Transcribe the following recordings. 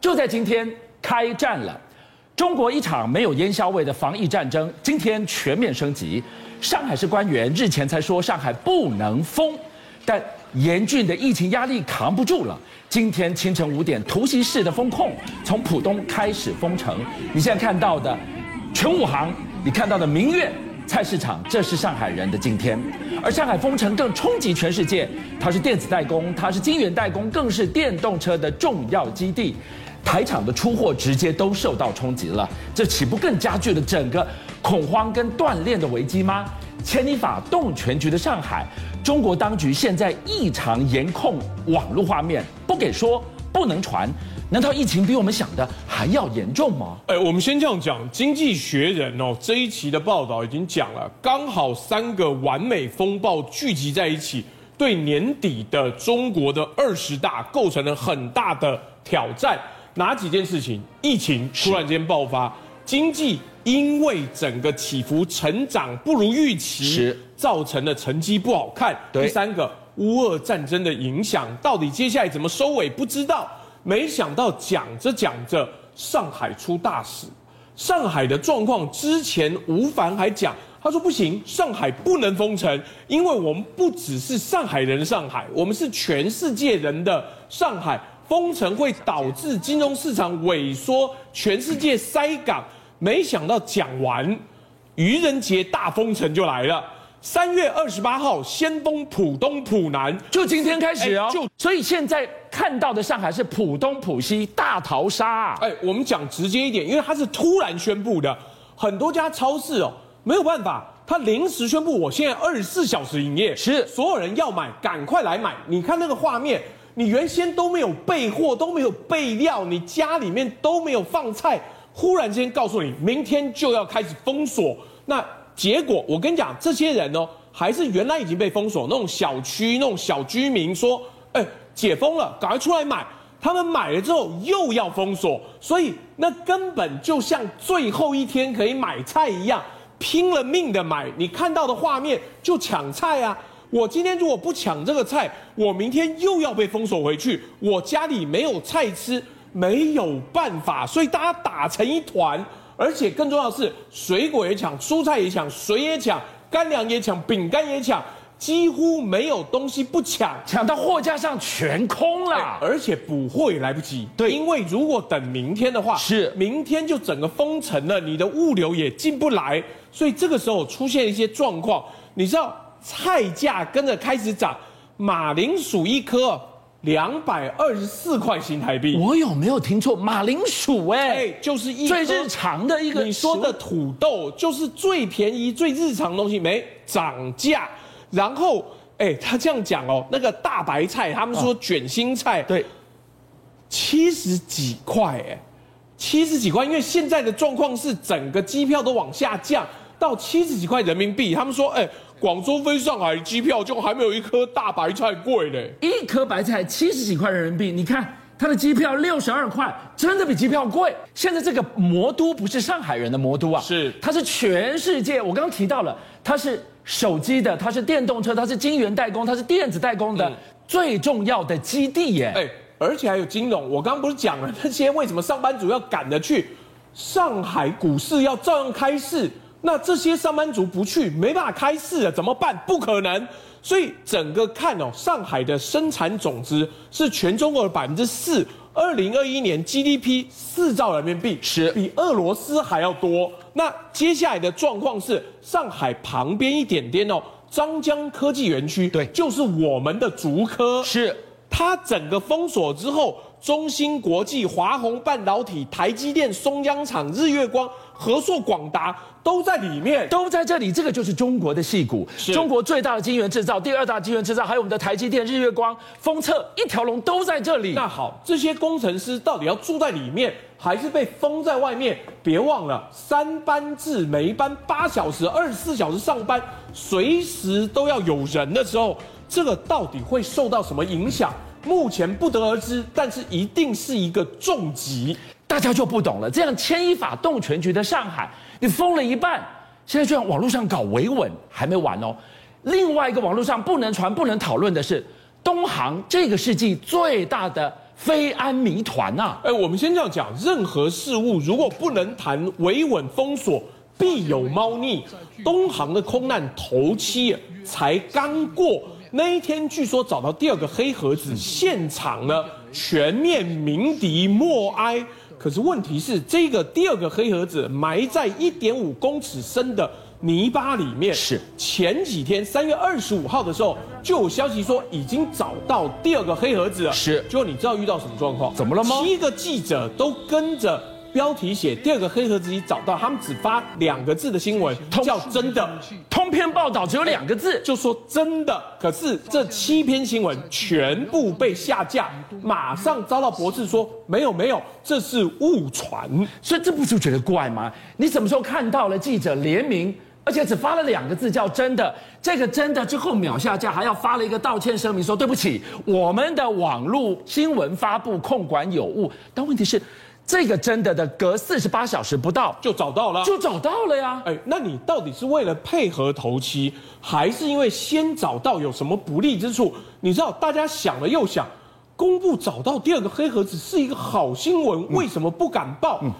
就在今天开战了，中国一场没有烟硝味的防疫战争，今天全面升级。上海市官员日前才说上海不能封，但严峻的疫情压力扛不住了。今天清晨五点，突袭式的封控，从浦东开始封城。你现在看到的全武行，你看到的明月。菜市场，这是上海人的今天，而上海封城更冲击全世界。它是电子代工，它是晶圆代工，更是电动车的重要基地。台厂的出货直接都受到冲击了，这岂不更加剧了整个恐慌跟断链的危机吗？牵一发动全局的上海，中国当局现在异常严控网络画面，不给说，不能传。难道疫情比我们想的还要严重吗？哎，我们先这样讲，《经济学人》哦这一期的报道已经讲了，刚好三个完美风暴聚集在一起，对年底的中国的二十大构成了很大的挑战。哪几件事情？疫情突然间爆发，经济因为整个起伏成长不如预期，是造成的成绩不好看。第三个，乌俄战争的影响，到底接下来怎么收尾？不知道。没想到讲着讲着，上海出大事。上海的状况之前吴凡还讲，他说不行，上海不能封城，因为我们不只是上海人的上海，我们是全世界人的上海。封城会导致金融市场萎缩，全世界塞港。没想到讲完，愚人节大封城就来了。三月二十八号先封浦东、浦南，就今天开始哦。就所以现在看到的上海是浦东、浦西大逃杀。哎，我们讲直接一点，因为它是突然宣布的，很多家超市哦没有办法，他临时宣布，我现在二十四小时营业，是所有人要买赶快来买。你看那个画面，你原先都没有备货，都没有备料，你家里面都没有放菜，忽然间告诉你明天就要开始封锁，那。结果我跟你讲，这些人哦，还是原来已经被封锁那种小区、那种小居民说，哎，解封了，赶快出来买。他们买了之后又要封锁，所以那根本就像最后一天可以买菜一样，拼了命的买。你看到的画面就抢菜啊！我今天如果不抢这个菜，我明天又要被封锁回去，我家里没有菜吃，没有办法，所以大家打成一团。而且更重要的是，水果也抢，蔬菜也抢，水也抢，干粮也抢，饼干也抢，几乎没有东西不抢，抢到货架上全空了，而且补货也来不及。对，因为如果等明天的话，是。明天就整个封城了，你的物流也进不来，所以这个时候出现一些状况，你知道菜价跟着开始涨，马铃薯一颗。两百二十四块新台币，我有没有听错？马铃薯哎、欸，就是一最日常的一个。你说的土豆就是最便宜、最日常的东西，没涨价。然后哎、欸，他这样讲哦，那个大白菜，他们说卷心菜，对，七十几块哎，七十几块，因为现在的状况是整个机票都往下降到七十几块人民币。他们说哎。欸广州飞上海机票就还没有一颗大白菜贵嘞，一颗白菜七十几块人民币，你看它的机票六十二块，真的比机票贵。现在这个魔都不是上海人的魔都啊，是它是全世界。我刚刚提到了，它是手机的，它是电动车，它是晶圆代工，它是电子代工的最重要的基地耶。哎，而且还有金融。我刚刚不是讲了那些为什么上班族要赶着去上海股市要照样开市？那这些上班族不去，没办法开市了，怎么办？不可能。所以整个看哦，上海的生产总值是全中国的百分之四，二零二一年 GDP 四兆人民币，是比俄罗斯还要多。那接下来的状况是，上海旁边一点点哦，张江科技园区，对，就是我们的竹科，是它整个封锁之后，中芯国际、华虹半导体、台积电、松江厂、日月光。和硕、广达都在里面，都在这里。这个就是中国的戏骨，中国最大的晶圆制造，第二大晶圆制造，还有我们的台积电、日月光、封测，一条龙都在这里。那好，这些工程师到底要住在里面，还是被封在外面？别忘了三班制，每一班八小时，二十四小时上班，随时都要有人的时候，这个到底会受到什么影响？目前不得而知，但是一定是一个重击。大家就不懂了，这样牵一发动全局的上海，你封了一半，现在居然网络上搞维稳，还没完哦。另外一个网络上不能传、不能讨论的是，东航这个世纪最大的飞安谜团呐。哎，我们先这样讲，任何事物如果不能谈维稳封锁，必有猫腻。东航的空难头七才刚过，那一天据说找到第二个黑盒子，现场呢全面鸣笛默哀。可是问题是，这个第二个黑盒子埋在一点五公尺深的。泥巴里面是前几天三月二十五号的时候就有消息说已经找到第二个黑盒子了，是，结果你知道遇到什么状况？怎么了吗？七个记者都跟着标题写第二个黑盒子已找到，他们只发两个字的新闻，叫真的。通篇报道只有两个字，就说真的。可是这七篇新闻全部被下架，马上遭到驳斥说没有没有，这是误传。所以这不就觉得怪吗？你什么时候看到了记者联名？而且只发了两个字，叫“真的”。这个“真的”之后秒下架，还要发了一个道歉声明，说对不起，我们的网络新闻发布控管有误。但问题是，这个“真的”的隔四十八小时不到就找到了，就找到了呀。哎，那你到底是为了配合头七，还是因为先找到有什么不利之处？你知道，大家想了又想，公布找到第二个黑盒子是一个好新闻，为什么不敢报？嗯，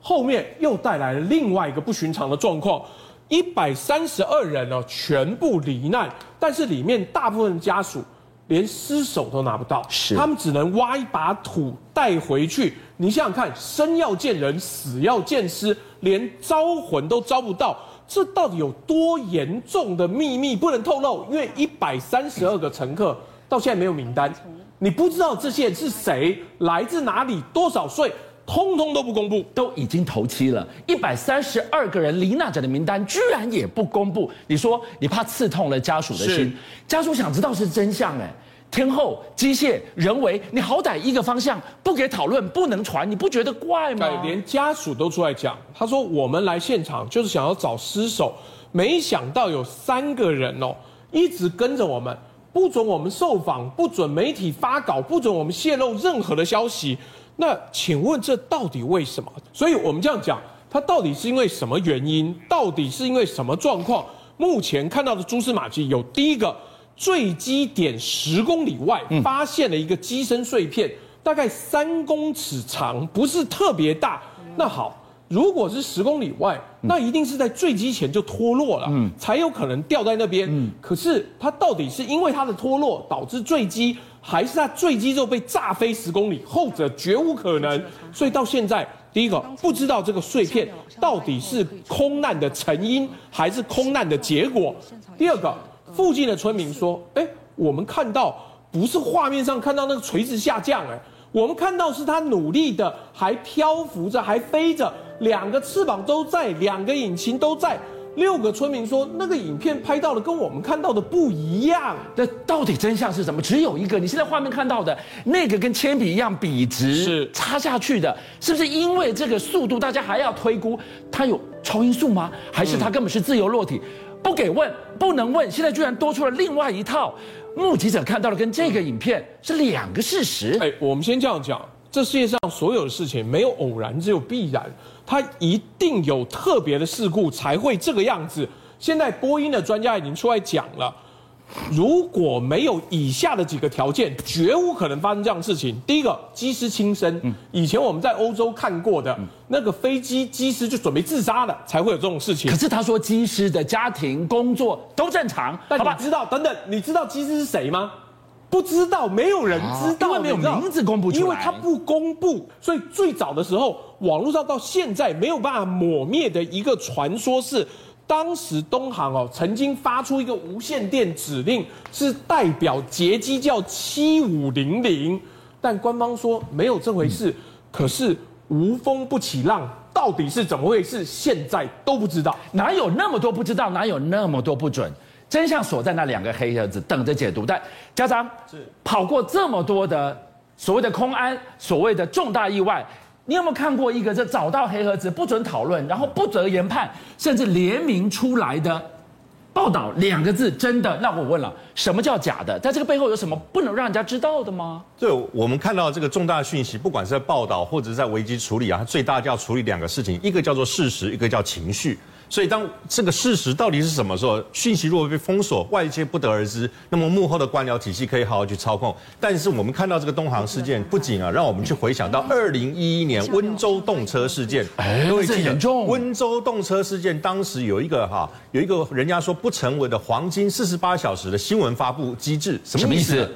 后面又带来了另外一个不寻常的状况。一百三十二人哦，全部罹难，但是里面大部分家属连尸首都拿不到，是他们只能挖一把土带回去。你想想看，生要见人，死要见尸，连招魂都招不到，这到底有多严重的秘密不能透露？因为一百三十二个乘客到现在没有名单，你不知道这些人是谁，来自哪里，多少岁。通通都不公布，都已经头七了，一百三十二个人罹难者的名单居然也不公布。你说你怕刺痛了家属的心，家属想知道是真相哎。天后、机械、人为，你好歹一个方向不给讨论，不能传，你不觉得怪吗？对，连家属都出来讲，他说我们来现场就是想要找尸首，没想到有三个人哦，一直跟着我们，不准我们受访，不准媒体发稿，不准我们泄露任何的消息。那请问这到底为什么？所以我们这样讲，它到底是因为什么原因？到底是因为什么状况？目前看到的蛛丝马迹有第一个，坠机点十公里外发现了一个机身碎片，大概三公尺长，不是特别大。那好，如果是十公里外，那一定是在坠机前就脱落了，才有可能掉在那边。可是它到底是因为它的脱落导致坠机？还是它坠机之后被炸飞十公里，后者绝无可能。所以到现在，第一个不知道这个碎片到底是空难的成因还是空难的结果。第二个，附近的村民说：“哎，我们看到不是画面上看到那个垂直下降，哎，我们看到是他努力的，还漂浮着，还飞着，两个翅膀都在，两个引擎都在。”六个村民说，那个影片拍到的跟我们看到的不一样。那到底真相是什么？只有一个。你现在画面看到的那个跟铅笔一样笔直，是插下去的，是不是因为这个速度，大家还要推估它有超音速吗？还是它根本是自由落体？不给问，不能问。现在居然多出了另外一套，目击者看到的跟这个影片是两个事实。哎，我们先这样讲，这世界上所有的事情没有偶然，只有必然。它一定有特别的事故才会这个样子。现在波音的专家已经出来讲了，如果没有以下的几个条件，绝无可能发生这样的事情。第一个，机师轻生。以前我们在欧洲看过的那个飞机，机师就准备自杀了，才会有这种事情。可是他说机师的家庭工作都正常。但你知道，等等，你知道机师是谁吗？不知道，没有人知道，因为没有名字公布出来，因为他不公布，所以最早的时候，网络上到现在没有办法抹灭的一个传说是，当时东航哦曾经发出一个无线电指令，是代表劫机叫七五零零，但官方说没有这回事。可是无风不起浪，到底是怎么回事？现在都不知道，哪有那么多不知道，哪有那么多不准？真相锁在那两个黑盒子，等着解读。但家长是跑过这么多的所谓的空安，所谓的重大意外，你有没有看过一个这找到黑盒子不准讨论，然后不择研判，甚至联名出来的报道两个字真的？那我问了，什么叫假的？在这个背后有什么不能让人家知道的吗？对，我们看到这个重大讯息，不管是在报道或者是在危机处理啊，它最大就要处理两个事情，一个叫做事实，一个叫情绪。所以当这个事实到底是什么时候，讯息如果被封锁，外界不得而知，那么幕后的官僚体系可以好好去操控。但是我们看到这个东航事件，不仅啊让我们去回想到二零一一年温州动车事件，哎，这严重。温州动车事件当时有一个哈，有一个人家说不成文的黄金四十八小时的新闻发布机制，什么意思？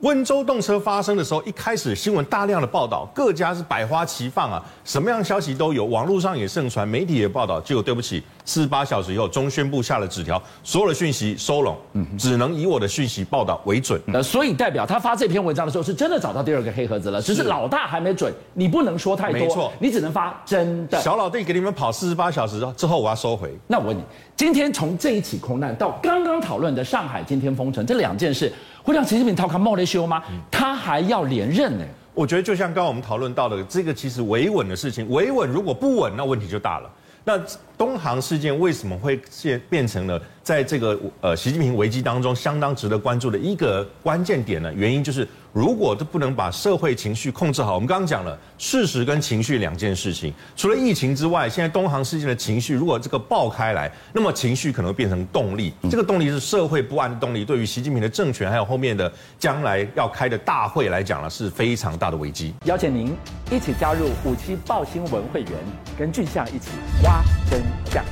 温州动车发生的时候，一开始新闻大量的报道，各家是百花齐放啊，什么样的消息都有，网络上也盛传，媒体也报道。结果对不起，四十八小时以后，中宣部下了纸条，所有的讯息收拢，嗯，只能以我的讯息报道为准。那，所以代表他发这篇文章的时候，是真的找到第二个黑盒子了，只是老大还没准，你不能说太多，没错，你只能发真的。小老弟给你们跑四十八小时之后，我要收回。那我问你，今天从这一起空难到刚刚讨论的上海今天封城这两件事。会让习近平逃开冒雷修吗？他还要连任呢？我觉得就像刚刚我们讨论到的，这个其实维稳的事情，维稳如果不稳，那问题就大了。那东航事件为什么会变变成了在这个呃习近平危机当中相当值得关注的一个关键点呢？原因就是。如果都不能把社会情绪控制好，我们刚刚讲了事实跟情绪两件事情。除了疫情之外，现在东航事件的情绪，如果这个爆开来，那么情绪可能会变成动力。这个动力是社会不安的动力，对于习近平的政权还有后面的将来要开的大会来讲呢，是非常大的危机。邀请您一起加入五七报新闻会员，跟俊相一起挖真相。